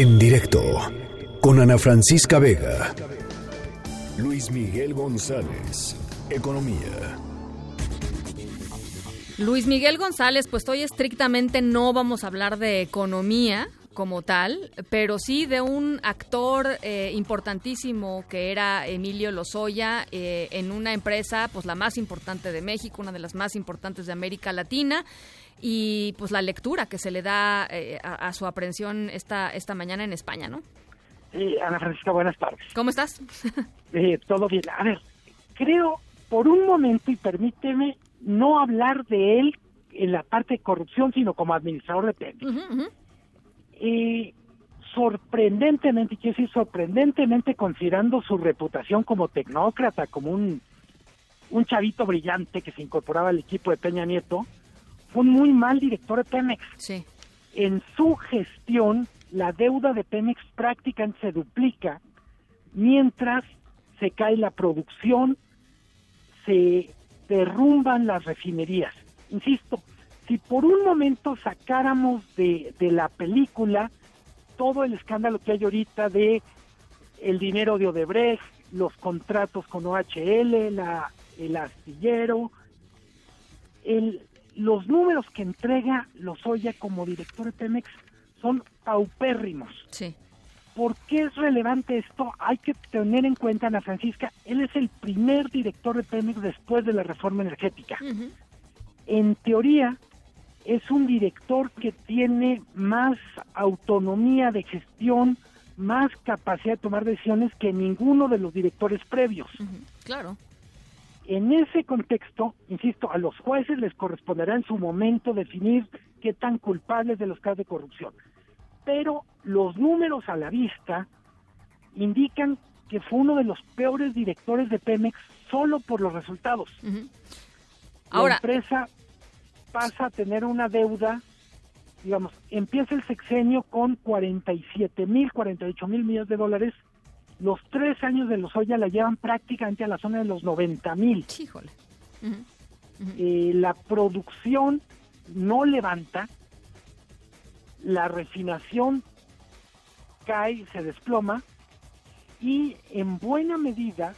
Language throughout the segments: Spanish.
En directo con Ana Francisca Vega. Luis Miguel González, Economía. Luis Miguel González, pues hoy estrictamente no vamos a hablar de economía como tal, pero sí de un actor eh, importantísimo que era Emilio Lozoya eh, en una empresa, pues la más importante de México, una de las más importantes de América Latina y pues la lectura que se le da eh, a, su aprehensión esta, esta mañana en España, ¿no? Sí, Ana Francisca, buenas tardes. ¿Cómo estás? Eh, todo bien. A ver, creo por un momento, y permíteme no hablar de él en la parte de corrupción, sino como administrador de Pemex. Eh, sorprendentemente, quiero decir sorprendentemente considerando su reputación como tecnócrata, como un, un chavito brillante que se incorporaba al equipo de Peña Nieto, fue un muy mal director de Pemex. Sí. En su gestión, la deuda de Pemex prácticamente se duplica, mientras se cae la producción, se derrumban las refinerías. Insisto, si por un momento sacáramos de, de la película todo el escándalo que hay ahorita de el dinero de Odebrecht, los contratos con OHL, la, el astillero, el, los números que entrega Lozoya como director de Pemex son paupérrimos. Sí. ¿Por qué es relevante esto? Hay que tener en cuenta, Ana Francisca, él es el primer director de Pemex después de la reforma energética. En teoría, es un director que tiene más autonomía de gestión, más capacidad de tomar decisiones que ninguno de los directores previos. Claro. En ese contexto, insisto, a los jueces les corresponderá en su momento definir qué tan culpables de los casos de corrupción. Pero los números a la vista indican que fue uno de los peores directores de Pemex solo por los resultados. Ahora, la empresa pasa a tener una deuda, digamos, empieza el sexenio con 47 mil, 48 mil millones de dólares los tres años de los Lozoya la llevan prácticamente a la zona de los 90 mil. Híjole. Eh, la producción no levanta, la refinación cae, se desploma y en buena medida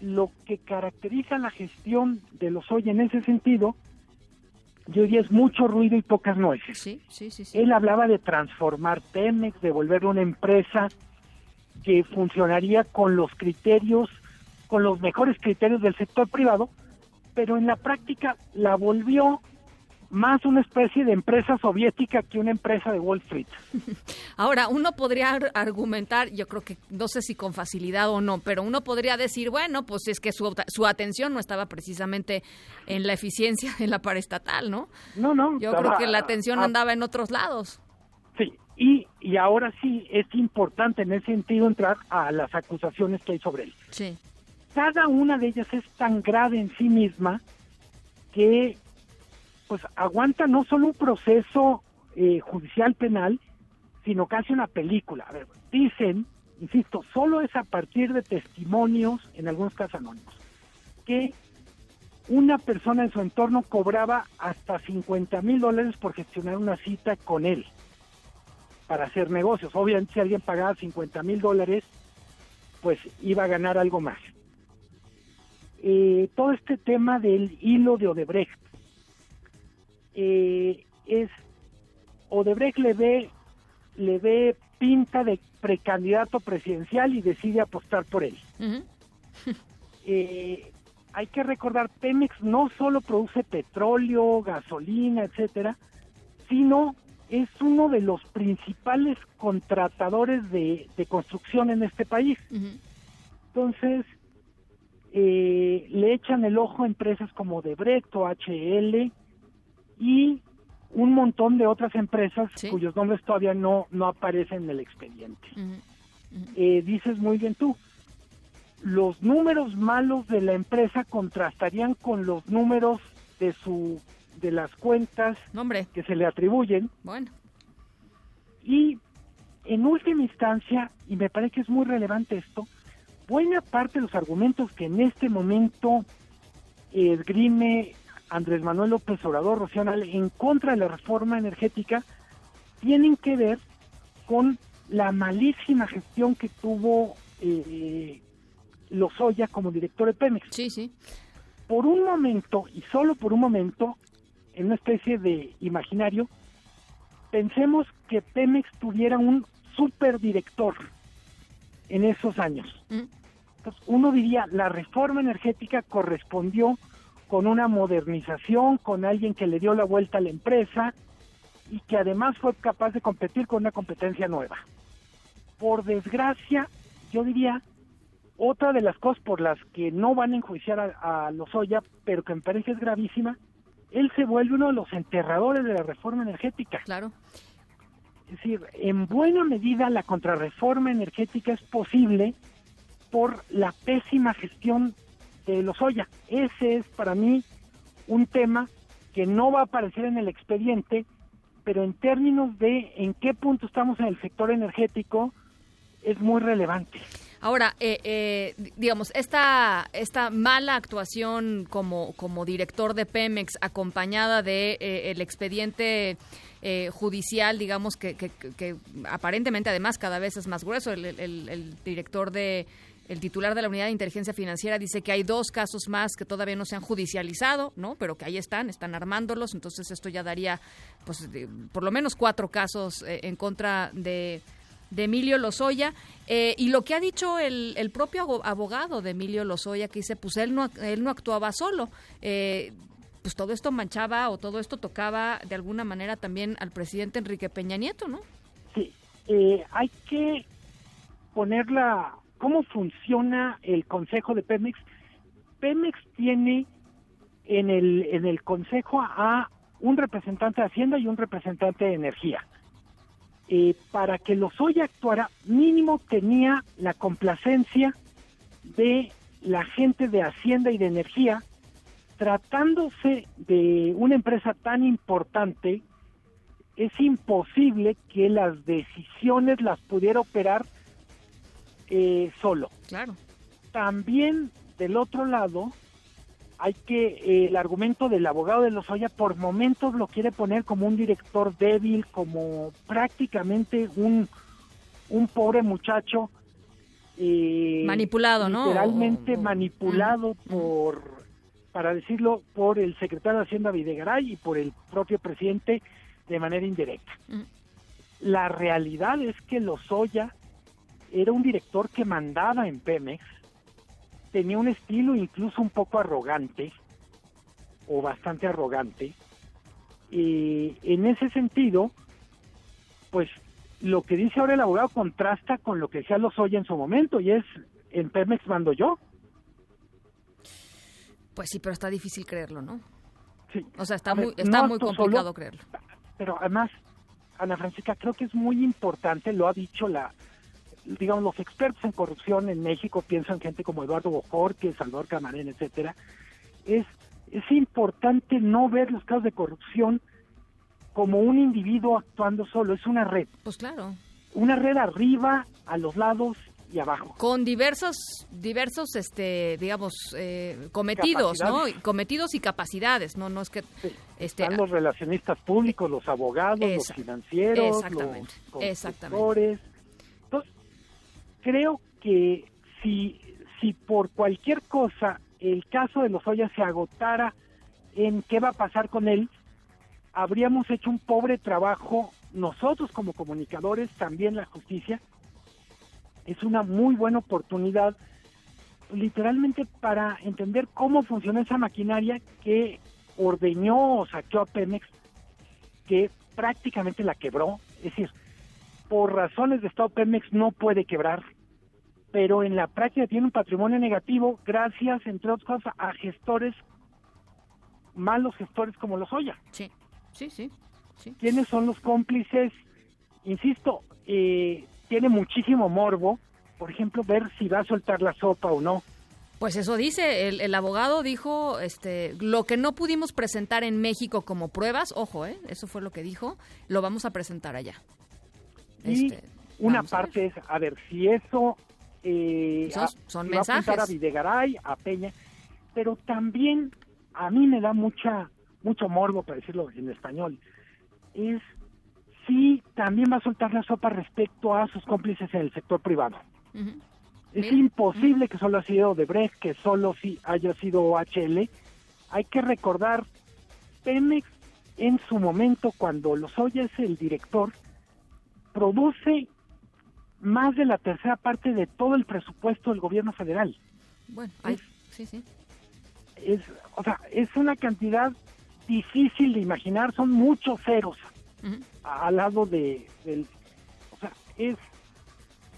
lo que caracteriza la gestión de los hoy en ese sentido, yo diría es mucho ruido y pocas nueces. Sí, sí, sí, sí. Él hablaba de transformar Pemex, de volverlo una empresa que funcionaría con los criterios, con los mejores criterios del sector privado, pero en la práctica la volvió más una especie de empresa soviética que una empresa de Wall Street. Ahora, uno podría argumentar, yo creo que no sé si con facilidad o no, pero uno podría decir, bueno, pues es que su, su atención no estaba precisamente en la eficiencia en la paraestatal, ¿no? No, no. Yo creo que la atención andaba en otros lados. Sí, y, y ahora sí es importante en ese sentido entrar a las acusaciones que hay sobre él. Sí. Cada una de ellas es tan grave en sí misma que pues aguanta no solo un proceso eh, judicial penal, sino casi una película. A ver, dicen, insisto, solo es a partir de testimonios, en algunos casos anónimos, que una persona en su entorno cobraba hasta 50 mil dólares por gestionar una cita con él para hacer negocios. Obviamente si alguien pagaba 50 mil dólares, pues iba a ganar algo más. Eh, todo este tema del hilo de Odebrecht eh, es Odebrecht le ve le ve pinta de precandidato presidencial y decide apostar por él. eh, hay que recordar, Pemex no solo produce petróleo, gasolina, etcétera, sino es uno de los principales contratadores de, construcción en este país. Entonces, eh, le echan el ojo a empresas como Debrecht o HL y un montón de otras empresas cuyos nombres todavía no, no aparecen en el expediente. Eh, dices muy bien tú, los números malos de la empresa contrastarían con los números de su de las cuentas que se le atribuyen. Bueno. Y en última instancia, y me parece que es muy relevante esto, buena parte de los argumentos que en este momento esgrime Andrés Manuel López Obrador Rocional en contra de la reforma energética tienen que ver con la malísima gestión que tuvo eh, Lozoya como director de Pemex. Sí, sí. Por un momento, y solo por un momento, en una especie de imaginario, pensemos que Pemex tuviera un superdirector en esos años. Mm. Entonces, uno diría, la reforma energética correspondió con una modernización, con alguien que le dio la vuelta a la empresa y que además fue capaz de competir con una competencia nueva. Por desgracia, yo diría, otra de las cosas por las que no van a enjuiciar a, a Lozoya, pero que me parece es gravísima, él se vuelve uno de los enterradores de la reforma energética. Claro. Es decir, en buena medida la contrarreforma energética es posible por la pésima gestión de Lozoya. Ese es para mí un tema que no va a aparecer en el expediente, pero en términos de en qué punto estamos en el sector energético, es muy relevante. Ahora, eh, eh, digamos, esta, esta mala actuación como, como director de Pemex, acompañada de eh, el expediente eh, judicial, digamos, que, que, que, aparentemente además cada vez es más grueso, el, director de el titular de la Unidad de Inteligencia Financiera dice que hay dos casos más que todavía no se han judicializado, ¿no? Pero que ahí están, están armándolos, entonces esto ya daría, pues, por lo menos cuatro casos eh, en contra de, de Emilio Lozoya. Eh, y lo que ha dicho el, el, propio abogado de Emilio Lozoya, que dice, pues él no, él no actuaba solo. Eh, pues todo esto manchaba o todo esto tocaba de alguna manera también al presidente Enrique Peña Nieto, ¿no? Sí, eh, hay que ponerla, ¿cómo funciona el Consejo de Pemex? Pemex tiene en el, en el Consejo a un representante de Hacienda y un representante de Energía eh, para que Lozoya actuara, mínimo tenía la complacencia de la gente de Hacienda y de Energía, tratándose de una empresa tan importante, es imposible que las decisiones las pudiera operar eh, solo. Claro. También del otro lado, hay que eh, el argumento del abogado de Lozoya por momentos lo quiere poner como un director débil, como prácticamente un un pobre muchacho eh, manipulado, ¿no? Literalmente manipulado por para decirlo por el secretario de Hacienda Videgaray y por el propio presidente de manera indirecta. La realidad es que Lozoya era un director que mandaba en Pemex tenía un estilo incluso un poco arrogante, o bastante arrogante, y en ese sentido, pues lo que dice ahora el abogado contrasta con lo que decía Lozoya en su momento, y es, en Pemex mando yo. Pues sí, pero está difícil creerlo, ¿no? Sí. O sea, está ver, muy, está no muy complicado solo, creerlo. Pero además, Ana Francisca, creo que es muy importante, lo ha dicho la, digamos, los expertos en corrupción en México piensan gente como Eduardo Bojorque, Salvador Camarena, etcétera, es, es importante no ver los casos de corrupción como un individuo actuando solo, es una red. Pues claro. Una red arriba, a los lados y abajo. Con diversos, diversos, este, digamos, eh, cometidos, ¿no? Cometidos y capacidades, ¿no? No es que... Sí. Este, Están los relacionistas públicos, los abogados, los financieros, exactamente, los exactamente creo que si, si por cualquier cosa el caso de Lozoya se agotara en qué va a pasar con él, habríamos hecho un pobre trabajo nosotros como comunicadores, también la justicia. Es una muy buena oportunidad literalmente para entender cómo funciona esa maquinaria que ordeñó o saqueó a Pemex, que prácticamente la quebró. Es decir, por razones de Estado Pemex no puede quebrar, pero en la práctica tiene un patrimonio negativo gracias, entre otras cosas, a gestores, malos gestores como los Oya. Sí, sí, sí. sí. ¿Quiénes son los cómplices? Insisto, eh, tiene muchísimo morbo, por ejemplo, ver si va a soltar la sopa o no. Pues eso dice, el, el, abogado dijo, este, lo que no pudimos presentar en México como pruebas, ojo, eh, eso fue lo que dijo, lo vamos a presentar allá. Y este, una parte es, a ver, si eso eh, son, son a, mensajes. Va a, a Videgaray, a Peña, pero también a mí me da mucha mucho morbo, para decirlo en español, es sí también va a soltar la sopa respecto a sus cómplices en el sector privado. Es imposible que solo haya sido Odebrecht, que solo sí haya sido HL. Hay que recordar, Pemex en su momento, cuando Lozoya es el director, produce más de la tercera parte de todo el presupuesto del gobierno federal. Bueno, ay, sí, sí. Es, o sea, es una cantidad difícil de imaginar, son muchos ceros al lado de del o sea es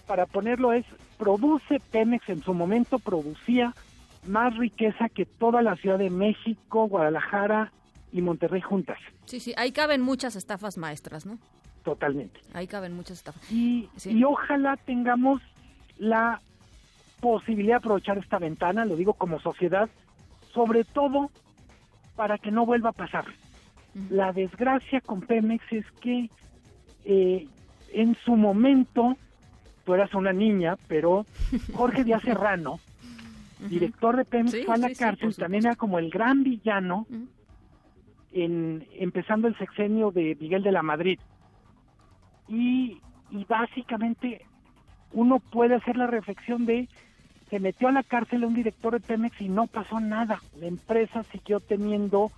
para ponerlo es produce Pemex en su momento producía más riqueza que toda la Ciudad de México, Guadalajara y Monterrey juntas, Sí, sí, ahí caben muchas estafas maestras, ¿no? Totalmente. Ahí caben muchas estafas. Y, Sí. y ojalá tengamos la posibilidad de aprovechar esta ventana, lo digo como sociedad, sobre todo para que no vuelva a pasar. La desgracia con Pemex es que eh, en su momento, tú eras una niña, pero Jorge Díaz Serrano, director de Pemex, Sí, fue a la sí, cárcel, también era como el gran villano, en, empezando el sexenio de Miguel de la Madrid. Y, y básicamente uno puede hacer la reflexión de se metió a la cárcel un director de Pemex y no pasó nada. La empresa siguió teniendo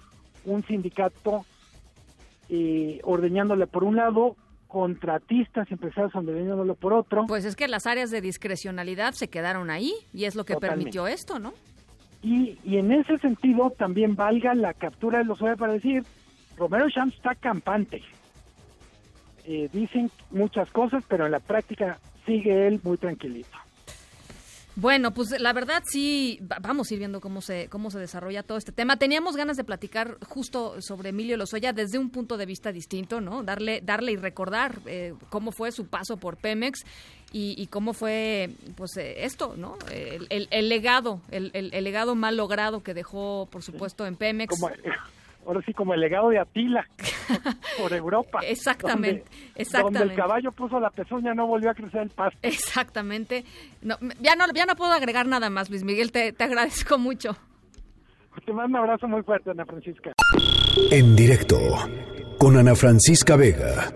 un sindicato eh, ordeñándole por un lado, contratistas y empresarios ordeñándolo por otro. Pues es que las áreas de discrecionalidad se quedaron ahí y es lo que Totalmente. permitió esto, ¿no? Y, y en ese sentido también valga la captura de los para decir, Romero Shams está campante. Eh, dicen muchas cosas, pero en la práctica sigue él muy tranquilito. Bueno, pues la verdad sí, va- vamos a ir viendo cómo se, cómo se desarrolla todo este tema. Teníamos ganas de platicar justo sobre Emilio Lozoya desde un punto de vista distinto, ¿no? Darle, darle y recordar eh, cómo fue su paso por Pemex y, y cómo fue, pues, eh, esto, ¿no? El, el- el legado, el legado mal logrado que dejó, por supuesto, en Pemex. Como, ahora sí, como el legado de Atila por Europa. Exactamente, donde- exactamente. Donde el caballo puso la pezuña, no volvió a crecer el pasto. Exactamente. No, ya, no, ya no puedo agregar nada más, Luis Miguel, te, te agradezco mucho. Te mando un abrazo muy fuerte, Ana Francisca. En directo con Ana Francisca Vega.